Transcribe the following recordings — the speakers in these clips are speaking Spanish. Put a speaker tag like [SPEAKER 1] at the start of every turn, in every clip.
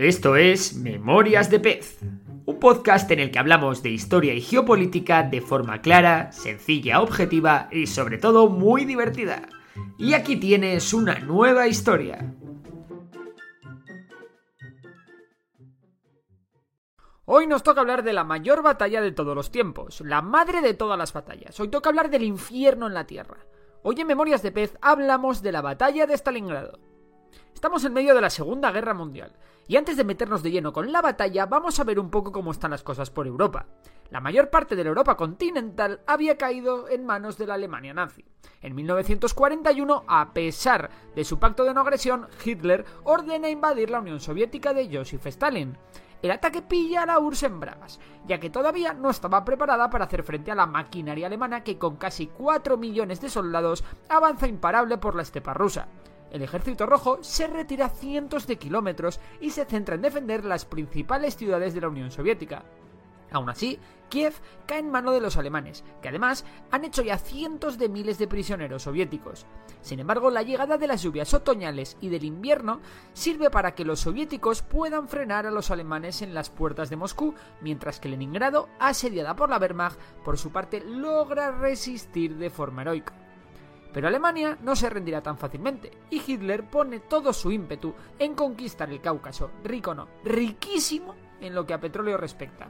[SPEAKER 1] Esto es Memorias de Pez, un podcast en el que hablamos de historia y geopolítica de forma clara, sencilla, objetiva y sobre todo muy divertida. Y aquí tienes una nueva historia. Hoy nos toca hablar de la mayor batalla de todos los tiempos, la madre de todas las batallas. Hoy toca hablar del infierno en la Tierra. Hoy en Memorias de Pez hablamos de la batalla de Stalingrado. Estamos en medio de la Segunda Guerra Mundial, y antes de meternos de lleno con la batalla, vamos a ver un poco cómo están las cosas por Europa. La mayor parte de la Europa continental había caído en manos de la Alemania nazi. En 1941, a pesar de su pacto de no agresión, Hitler ordena invadir la Unión Soviética de Joseph Stalin. El ataque pilla a la URSS en bragas, ya que todavía no estaba preparada para hacer frente a la maquinaria alemana que con casi 4 millones de soldados avanza imparable por la estepa rusa el ejército rojo se retira cientos de kilómetros y se centra en defender las principales ciudades de la Unión Soviética. Aún así, Kiev cae en mano de los alemanes, que además han hecho ya cientos de miles de prisioneros soviéticos. Sin embargo, la llegada de las lluvias otoñales y del invierno sirve para que los soviéticos puedan frenar a los alemanes en las puertas de Moscú, mientras que Leningrado, asediada por la Wehrmacht, por su parte logra resistir de forma heroica. Pero Alemania no se rendirá tan fácilmente, y Hitler pone todo su ímpetu en conquistar el Cáucaso, rico no, riquísimo en lo que a petróleo respecta.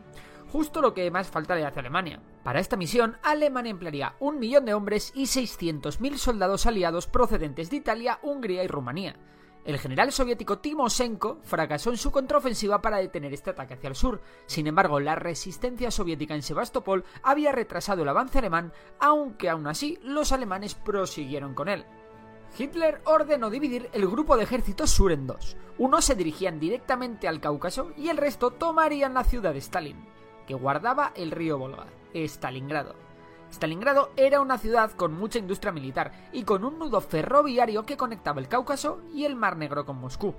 [SPEAKER 1] Justo lo que más falta le hace a Alemania. Para esta misión, Alemania emplearía un millón de hombres y 600.000 soldados aliados procedentes de Italia, Hungría y Rumanía. El general soviético Timoshenko fracasó en su contraofensiva para detener este ataque hacia el sur. Sin embargo, la resistencia soviética en Sebastopol había retrasado el avance alemán, aunque aún así los alemanes prosiguieron con él. Hitler ordenó dividir el grupo de ejércitos sur en dos. Unos se dirigían directamente al Cáucaso y el resto tomarían la ciudad de Stalin, que guardaba el río Volga, Stalingrado. Stalingrado era una ciudad con mucha industria militar y con un nudo ferroviario que conectaba el Cáucaso y el Mar Negro con Moscú.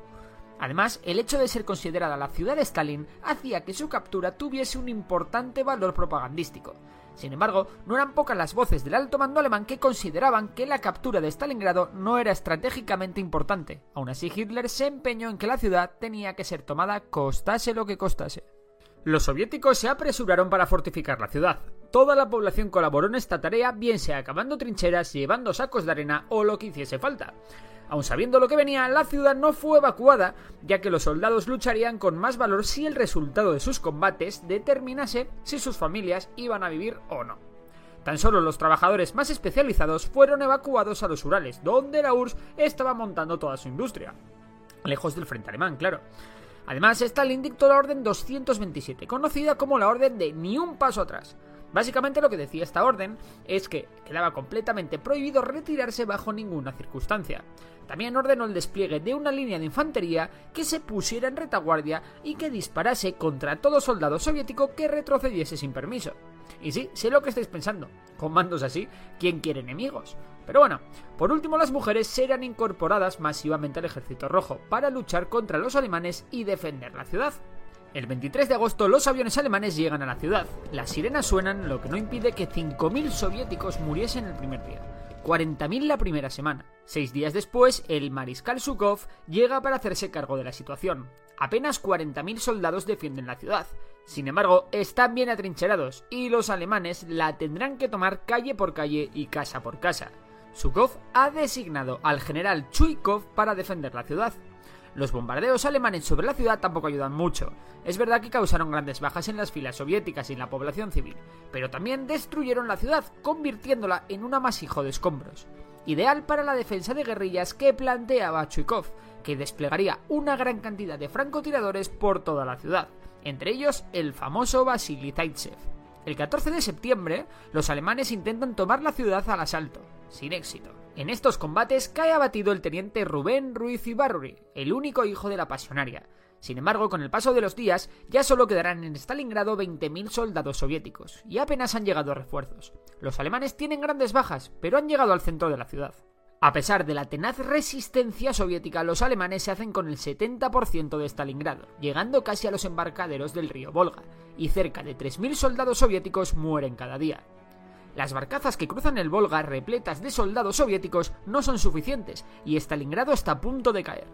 [SPEAKER 1] Además, el hecho de ser considerada la ciudad de Stalin hacía que su captura tuviese un importante valor propagandístico. Sin embargo, no eran pocas las voces del alto mando alemán que consideraban que la captura de Stalingrado no era estratégicamente importante. Aún así, Hitler se empeñó en que la ciudad tenía que ser tomada costase lo que costase. Los soviéticos se apresuraron para fortificar la ciudad. Toda la población colaboró en esta tarea, bien sea acabando trincheras, llevando sacos de arena o lo que hiciese falta. Aun sabiendo lo que venía, la ciudad no fue evacuada, ya que los soldados lucharían con más valor si el resultado de sus combates determinase si sus familias iban a vivir o no. Tan solo los trabajadores más especializados fueron evacuados a los Urales, donde la URSS estaba montando toda su industria. Lejos del frente alemán, claro. Además, Stalin dictó la Orden 227, conocida como la Orden de Ni un paso atrás. Básicamente lo que decía esta orden es que quedaba completamente prohibido retirarse bajo ninguna circunstancia. También ordenó el despliegue de una línea de infantería que se pusiera en retaguardia y que disparase contra todo soldado soviético que retrocediese sin permiso. Y sí, sé lo que estáis pensando. Con mandos así, ¿quién quiere enemigos? Pero bueno, por último las mujeres serán incorporadas masivamente al ejército rojo para luchar contra los alemanes y defender la ciudad. El 23 de agosto los aviones alemanes llegan a la ciudad. Las sirenas suenan, lo que no impide que 5.000 soviéticos muriesen el primer día. 40.000 la primera semana. Seis días después, el mariscal Zhukov llega para hacerse cargo de la situación. Apenas 40.000 soldados defienden la ciudad. Sin embargo, están bien atrincherados y los alemanes la tendrán que tomar calle por calle y casa por casa. Zhukov ha designado al general Chuikov para defender la ciudad. Los bombardeos alemanes sobre la ciudad tampoco ayudan mucho. Es verdad que causaron grandes bajas en las filas soviéticas y en la población civil, pero también destruyeron la ciudad, convirtiéndola en un amasijo de escombros. Ideal para la defensa de guerrillas que planteaba Chuikov, que desplegaría una gran cantidad de francotiradores por toda la ciudad, entre ellos el famoso Vasily Zaitsev. El 14 de septiembre, los alemanes intentan tomar la ciudad al asalto, sin éxito. En estos combates cae abatido el teniente Rubén Ruiz Ibarruri, el único hijo de la pasionaria. Sin embargo, con el paso de los días, ya solo quedarán en Stalingrado 20.000 soldados soviéticos, y apenas han llegado refuerzos. Los alemanes tienen grandes bajas, pero han llegado al centro de la ciudad. A pesar de la tenaz resistencia soviética, los alemanes se hacen con el 70% de Stalingrado, llegando casi a los embarcaderos del río Volga, y cerca de 3.000 soldados soviéticos mueren cada día. Las barcazas que cruzan el Volga repletas de soldados soviéticos no son suficientes, y Stalingrado está a punto de caer.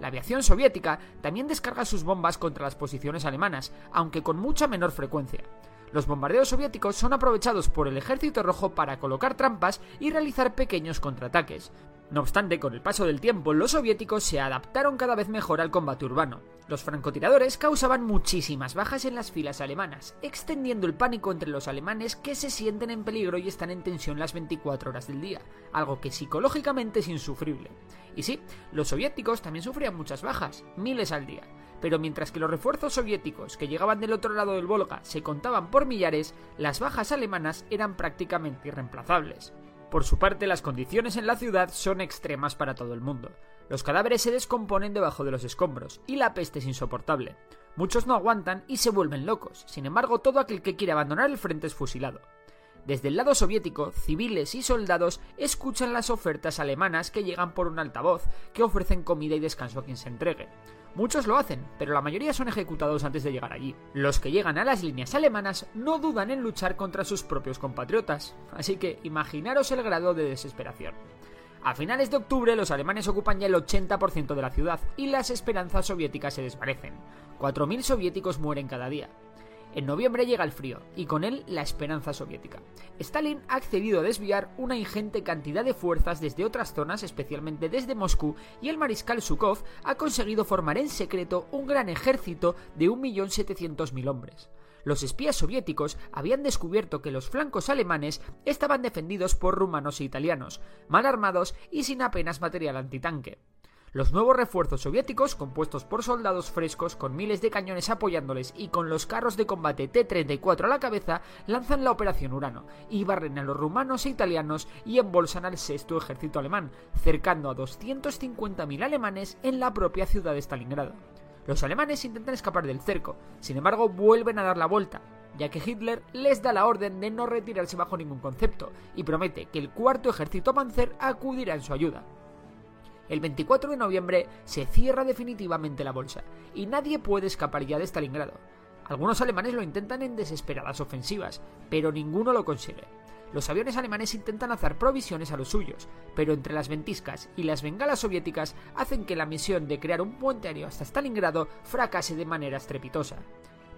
[SPEAKER 1] La aviación soviética también descarga sus bombas contra las posiciones alemanas, aunque con mucha menor frecuencia. Los bombardeos soviéticos son aprovechados por el ejército rojo para colocar trampas y realizar pequeños contraataques. No obstante, con el paso del tiempo, los soviéticos se adaptaron cada vez mejor al combate urbano. Los francotiradores causaban muchísimas bajas en las filas alemanas, extendiendo el pánico entre los alemanes que se sienten en peligro y están en tensión las 24 horas del día, algo que psicológicamente es insufrible. Y sí, los soviéticos también sufrían muchas bajas, miles al día pero mientras que los refuerzos soviéticos que llegaban del otro lado del Volga se contaban por millares, las bajas alemanas eran prácticamente irreemplazables. Por su parte, las condiciones en la ciudad son extremas para todo el mundo. Los cadáveres se descomponen debajo de los escombros, y la peste es insoportable. Muchos no aguantan y se vuelven locos, sin embargo todo aquel que quiere abandonar el frente es fusilado. Desde el lado soviético, civiles y soldados escuchan las ofertas alemanas que llegan por un altavoz, que ofrecen comida y descanso a quien se entregue. Muchos lo hacen, pero la mayoría son ejecutados antes de llegar allí. Los que llegan a las líneas alemanas no dudan en luchar contra sus propios compatriotas, así que imaginaros el grado de desesperación. A finales de octubre los alemanes ocupan ya el 80% de la ciudad y las esperanzas soviéticas se desvanecen. 4.000 soviéticos mueren cada día. En noviembre llega el frío, y con él la esperanza soviética. Stalin ha accedido a desviar una ingente cantidad de fuerzas desde otras zonas, especialmente desde Moscú, y el mariscal Zhukov ha conseguido formar en secreto un gran ejército de 1.700.000 hombres. Los espías soviéticos habían descubierto que los flancos alemanes estaban defendidos por rumanos e italianos, mal armados y sin apenas material antitanque. Los nuevos refuerzos soviéticos, compuestos por soldados frescos con miles de cañones apoyándoles y con los carros de combate T-34 a la cabeza, lanzan la Operación Urano y barren a los rumanos e italianos y embolsan al sexto ejército alemán, cercando a 250.000 alemanes en la propia ciudad de Stalingrado. Los alemanes intentan escapar del cerco, sin embargo vuelven a dar la vuelta, ya que Hitler les da la orden de no retirarse bajo ningún concepto y promete que el cuarto ejército Panzer acudirá en su ayuda. El 24 de noviembre se cierra definitivamente la bolsa y nadie puede escapar ya de Stalingrado. Algunos alemanes lo intentan en desesperadas ofensivas, pero ninguno lo consigue. Los aviones alemanes intentan hacer provisiones a los suyos, pero entre las ventiscas y las bengalas soviéticas hacen que la misión de crear un puente aéreo hasta Stalingrado fracase de manera estrepitosa.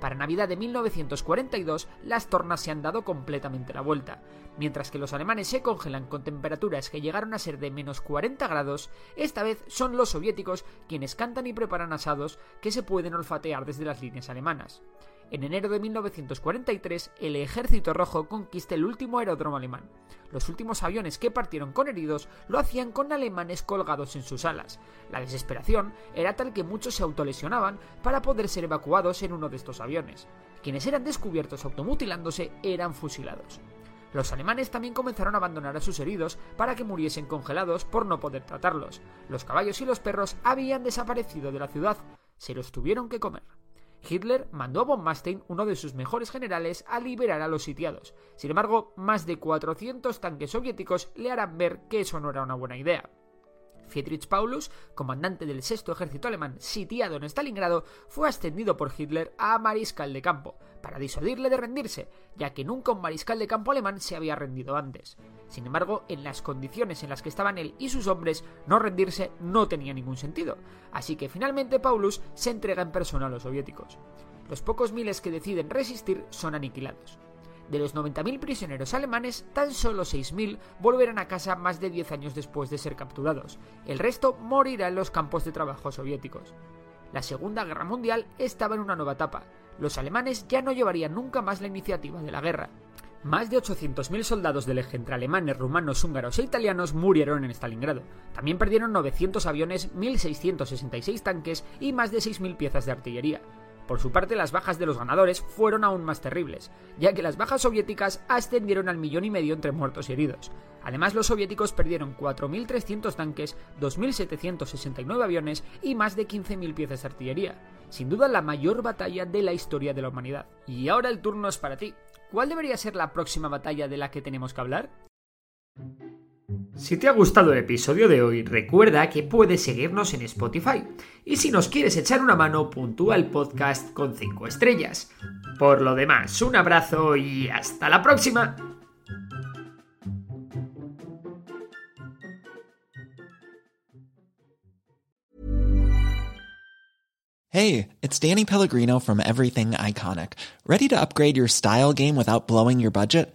[SPEAKER 1] Para Navidad de 1942, las tornas se han dado completamente la vuelta. Mientras que los alemanes se congelan con temperaturas que llegaron a ser de menos 40 grados, esta vez son los soviéticos quienes cantan y preparan asados que se pueden olfatear desde las líneas alemanas. En enero de 1943, el Ejército Rojo conquista el último aeródromo alemán. Los últimos aviones que partieron con heridos lo hacían con alemanes colgados en sus alas. La desesperación era tal que muchos se autolesionaban para poder ser evacuados en uno de estos aviones. Quienes eran descubiertos automutilándose eran fusilados. Los alemanes también comenzaron a abandonar a sus heridos para que muriesen congelados por no poder tratarlos. Los caballos y los perros habían desaparecido de la ciudad, se los tuvieron que comer. Hitler mandó a von Manstein, uno de sus mejores generales, a liberar a los sitiados. Sin embargo, más de 400 tanques soviéticos le harán ver que eso no era una buena idea. Friedrich Paulus, comandante del sexto ejército alemán sitiado en Stalingrado, fue ascendido por Hitler a mariscal de campo, para disuadirle de rendirse, ya que nunca un mariscal de campo alemán se había rendido antes. Sin embargo, en las condiciones en las que estaban él y sus hombres, no rendirse no tenía ningún sentido, así que finalmente Paulus se entrega en persona a los soviéticos. Los pocos miles que deciden resistir son aniquilados. De los 90.000 prisioneros alemanes, tan solo 6.000 volverán a casa más de 10 años después de ser capturados. El resto morirá en los campos de trabajo soviéticos. La Segunda Guerra Mundial estaba en una nueva etapa. Los alemanes ya no llevarían nunca más la iniciativa de la guerra. Más de 800.000 soldados del eje entre alemanes, rumanos, húngaros e italianos murieron en Stalingrado. También perdieron 900 aviones, 1.666 tanques y más de 6.000 piezas de artillería. Por su parte, las bajas de los ganadores fueron aún más terribles, ya que las bajas soviéticas ascendieron al millón y medio entre muertos y heridos. Además, los soviéticos perdieron 4.300 tanques, 2.769 aviones y más de 15.000 piezas de artillería. Sin duda la mayor batalla de la historia de la humanidad. Y ahora el turno es para ti. ¿Cuál debería ser la próxima batalla de la que tenemos que hablar? Si te ha gustado el episodio de hoy, recuerda que puedes seguirnos en Spotify. Y si nos quieres echar una mano, puntúa el podcast con 5 estrellas. Por lo demás, un abrazo y hasta la próxima.
[SPEAKER 2] Hey, it's Danny Pellegrino from Everything Iconic. Ready to upgrade your style game without blowing your budget?